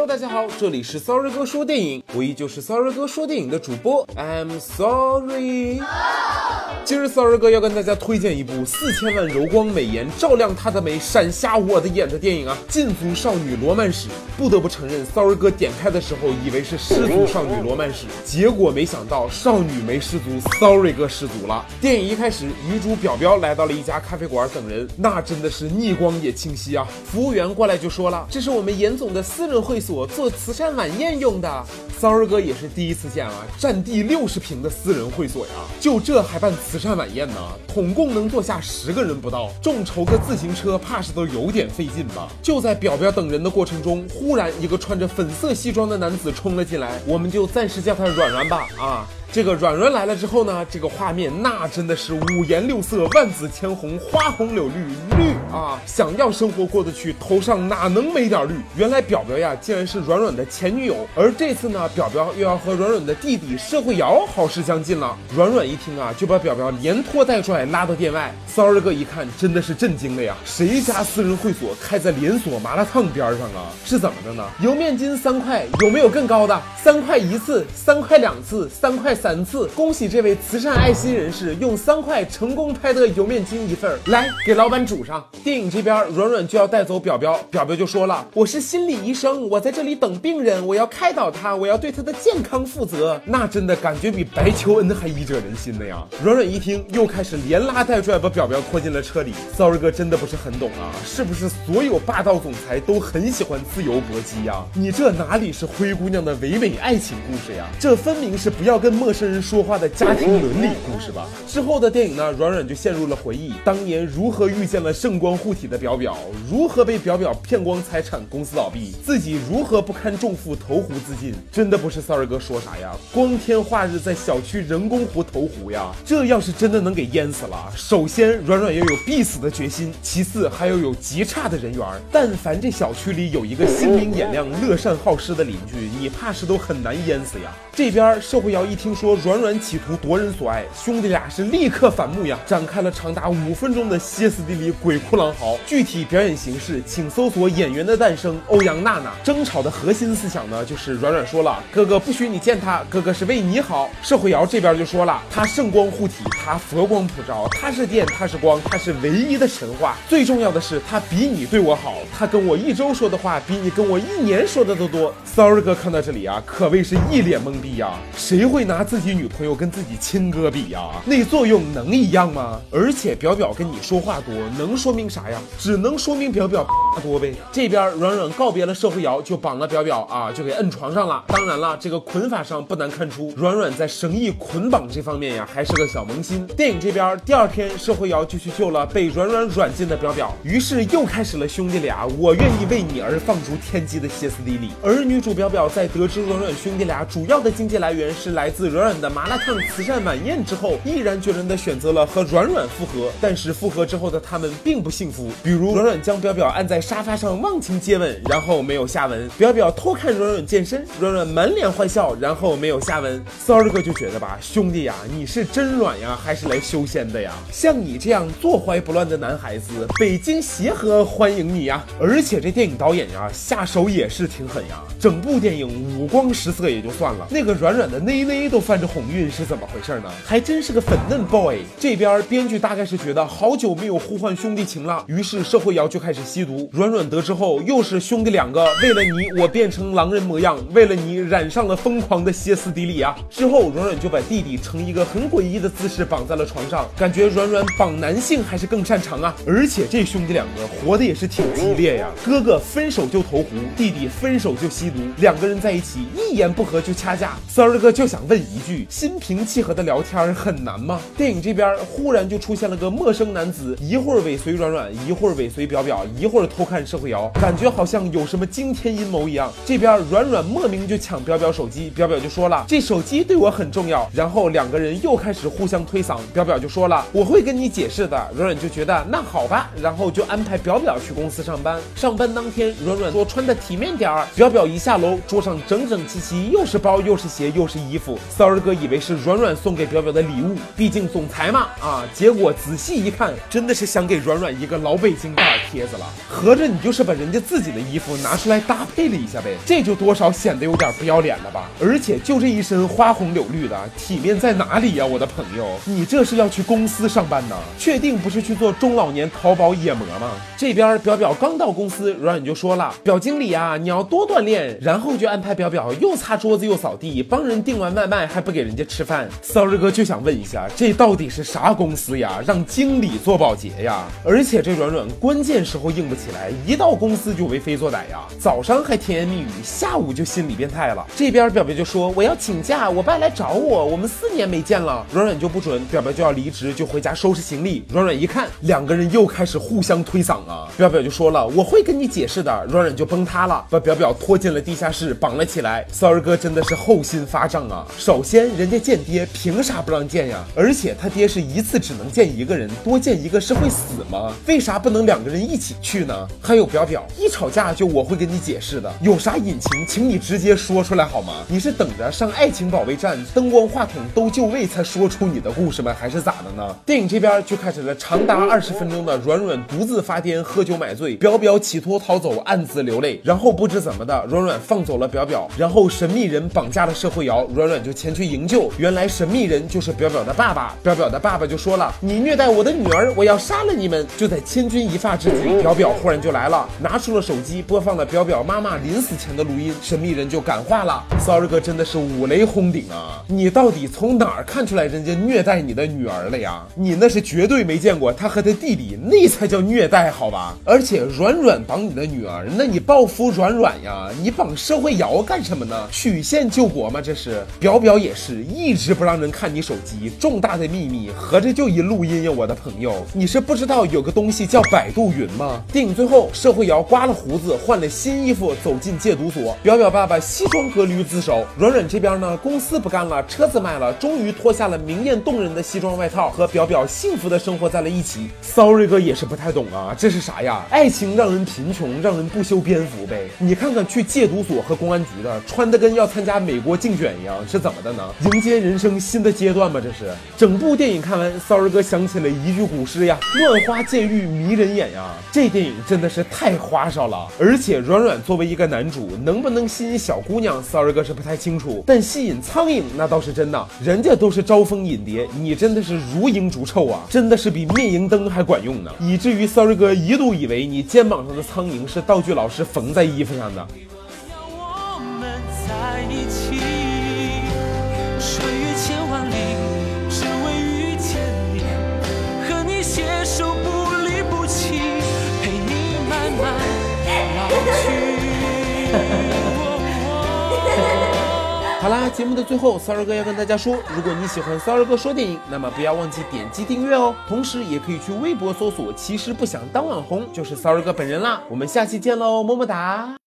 Hello，大家好，这里是 Sorry 哥说电影，我依旧是 Sorry 哥说电影的主播，I'm sorry。今日 Sorry 哥要跟大家推荐一部四千万柔光美颜照亮她的美，闪瞎我的眼的电影啊，《禁足少女罗曼史》。不得不承认，Sorry 哥点开的时候以为是失足少女罗曼史，结果没想到少女没失足，Sorry 哥失足了。电影一开始，女主表表来到了一家咖啡馆等人，那真的是逆光也清晰啊。服务员过来就说了，这是我们严总的私人会所，做慈善晚宴用的。Sorry 哥也是第一次见啊，占地六十平的私人会所呀，就这还办慈善晚宴呢？统共能坐下十个人不到，众筹个自行车怕是都有点费劲吧？就在表表等人的过程中，忽然一个穿着粉色西装的男子冲了进来，我们就暂时叫他软软吧啊。这个软软来了之后呢，这个画面那真的是五颜六色、万紫千红、花红柳绿绿啊！想要生活过得去，头上哪能没点绿？原来表表呀，竟然是软软的前女友，而这次呢，表表又要和软软的弟弟社会摇好事将近了。软软一听啊，就把表表连拖带拽拉到店外。骚儿哥一看，真的是震惊了呀！谁家私人会所开在连锁麻辣烫边上啊？是怎么的呢？油面筋三块，有没有更高的？三块一次，三块两次，三块。三次，恭喜这位慈善爱心人士用三块成功拍得油面筋一份儿，来给老板煮上。电影这边软软就要带走表表，表表就说了：“我是心理医生，我在这里等病人，我要开导他，我要对他的健康负责。”那真的感觉比白求恩还医者仁心的呀！软软一听，又开始连拉带拽把表表拖进了车里。Sorry 哥真的不是很懂啊，是不是所有霸道总裁都很喜欢自由搏击呀？你这哪里是灰姑娘的唯美爱情故事呀？这分明是不要跟陌生人说话的家庭伦理故事吧。之后的电影呢，软软就陷入了回忆，当年如何遇见了圣光护体的表表，如何被表表骗光财产，公司倒闭，自己如何不堪重负投湖自尽。真的不是三儿哥说啥呀，光天化日在小区人工湖投湖呀，这要是真的能给淹死了，首先软软要有必死的决心，其次还要有极差的人缘。但凡这小区里有一个心明眼亮、乐善好施的邻居，你怕是都很难淹死呀。这边社会摇一听说软软企图夺人所爱，兄弟俩是立刻反目呀，展开了长达五分钟的歇斯底里鬼哭狼嚎。具体表演形式，请搜索《演员的诞生》。欧阳娜娜争吵的核心思想呢，就是软软说了，哥哥不许你见他，哥哥是为你好。社会摇这边就说了，他圣光护体，他佛光普照，他是电，他是光，他是唯一的神话。最重要的是，他比你对我好，他跟我一周说的话，比你跟我一年说的都多。Sorry 哥看到这里啊，可谓是一脸懵逼。呀，谁会拿自己女朋友跟自己亲哥比呀？那作用能一样吗？而且表表跟你说话多，能说明啥呀？只能说明表表 多呗。这边软软告别了社会摇，就绑了表表啊，就给摁床上了。当然了，这个捆法上不难看出，软软在绳艺捆绑这方面呀，还是个小萌新。电影这边第二天，社会摇就去救了被软软软禁的表表，于是又开始了兄弟俩我愿意为你而放逐天机的歇斯底里。而女主表表在得知软软兄弟俩主要的。经济来源是来自软软软的麻辣烫慈善晚宴之后，毅然决然的选择了和软软复合。但是复合之后的他们并不幸福，比如软软将表表按在沙发上忘情接吻，然后没有下文；表表偷看软软健身，软软满脸坏笑，然后没有下文。Sorry 哥就觉得吧，兄弟呀，你是真软呀，还是来修仙的呀？像你这样坐怀不乱的男孩子，北京协和欢迎你呀！而且这电影导演呀，下手也是挺狠呀，整部电影五光十色也就算了，那个。软软的内内都泛着红晕是怎么回事呢？还真是个粉嫩 boy。这边编剧大概是觉得好久没有呼唤兄弟情了，于是社会摇就开始吸毒。软软得知后，又是兄弟两个为了你我变成狼人模样，为了你染上了疯狂的歇斯底里啊！之后软软就把弟弟呈一个很诡异的姿势绑在了床上，感觉软软绑男性还是更擅长啊！而且这兄弟两个活的也是挺激烈呀，哥哥分手就投湖，弟弟分手就吸毒，两个人在一起一言不合就掐架。Sorry 哥就想问一句：心平气和的聊天很难吗？电影这边忽然就出现了个陌生男子，一会儿尾随软软，一会儿尾随表表，一会儿偷看社会摇，感觉好像有什么惊天阴谋一样。这边软软莫名就抢表表手机，表表就说了：“这手机对我很重要。”然后两个人又开始互相推搡，表表就说了：“我会跟你解释的。”软软就觉得那好吧，然后就安排表表去公司上班。上班当天，软软说穿的体面点儿，表表一下楼，桌上整整齐齐，又是包又是鞋。又是衣服骚儿哥以为是软软送给表表的礼物，毕竟总裁嘛啊。结果仔细一看，真的是想给软软一个老北京大耳贴子了。合着你就是把人家自己的衣服拿出来搭配了一下呗，这就多少显得有点不要脸了吧？而且就这一身花红柳绿的，体面在哪里呀，我的朋友？你这是要去公司上班呢？确定不是去做中老年淘宝野模吗？这边表表刚到公司，软软就说了：“表经理啊，你要多锻炼。”然后就安排表表又擦桌子又扫地，帮人订完外卖还不给人家吃饭。骚日哥就想问一下，这到底是啥公司呀？让经理做保洁呀？而且这软软关键时候硬不起来，一到公司就为非作歹呀。早上还甜言蜜语，下午就心理变态了。这边表表就说：“我要请假，我爸来找我，我们四年没见了。”软软就不准，表表就要离职，就回家收拾行李。软软一看，两个人又开始互相推搡啊。表表就说了：“我会跟你解释的。”软软就崩塌了，把表表拖进了地下室，绑了起来。骚儿哥真的是后心发胀啊！手首先，人家见爹凭啥不让见呀？而且他爹是一次只能见一个人，多见一个是会死吗？为啥不能两个人一起去呢？还有表表，一吵架就我会跟你解释的，有啥隐情，请你直接说出来好吗？你是等着上爱情保卫战，灯光话筒都就位才说出你的故事吗？还是咋的呢？电影这边就开始了长达二十分钟的软软独自发癫、喝酒买醉，表表企图逃走，暗自流泪。然后不知怎么的，软软放走了表表，然后神秘人绑架了社会摇，软软就前去营救。原来神秘人就是表表的爸爸，表表的爸爸就说了：“你虐待我的女儿，我要杀了你们！”就在千钧一发之际，表表忽然就来了，拿出了手机，播放了表表妈妈临死前的录音。神秘人就感化了，骚儿哥真的是五雷轰顶啊！你到底从哪儿看出来人家虐待你的女儿了呀？你那是绝对没见过他和他弟弟，那才叫虐待，好吧？而且软软绑你的女儿，那你报复软软呀？你绑社会摇干什么呢？曲线救国吗？这是表表也是一直不让人看你手机，重大的秘密，合着就一录音呀，我的朋友，你是不知道有个东西叫百度云吗？电影最后，社会摇刮了胡子，换了新衣服，走进戒毒所，表表爸爸西装革履自首。软软这边呢，公司不干了，车子卖了，终于脱下了明艳动人的西装外套，和表表幸福的生活在了一起。Sorry 哥也是不太懂啊，这是啥呀？爱情让人贫穷，让人不修边幅呗。你看看去戒毒所和公安局的，穿的跟要参加美国竞选一样，是怎么的呢？迎接人生新的阶段吗？这是。整部电影看完，Sorry 哥想起了一句古诗呀：“乱花渐欲迷人眼呀。”这电影真的是太花哨了，而且软软作为一个男主，能不能吸引小姑娘，Sorry 哥是不太清楚，但吸引苍蝇那倒是真的，人家都是招蜂引蝶，你真的是如蝇逐臭啊，真的是比灭蝇灯还管用呢，以至于 Sorry 哥一度以为你肩膀上的苍蝇是道具老师缝在衣服上的。要我们在一起，穿越千万里，只为遇见你，和你携手不离不弃，陪你慢慢老去。好啦，节目的最后，骚儿哥要跟大家说，如果你喜欢骚儿哥说电影，那么不要忘记点击订阅哦。同时，也可以去微博搜索“其实不想当网红”，就是骚儿哥本人啦。我们下期见喽，么么哒。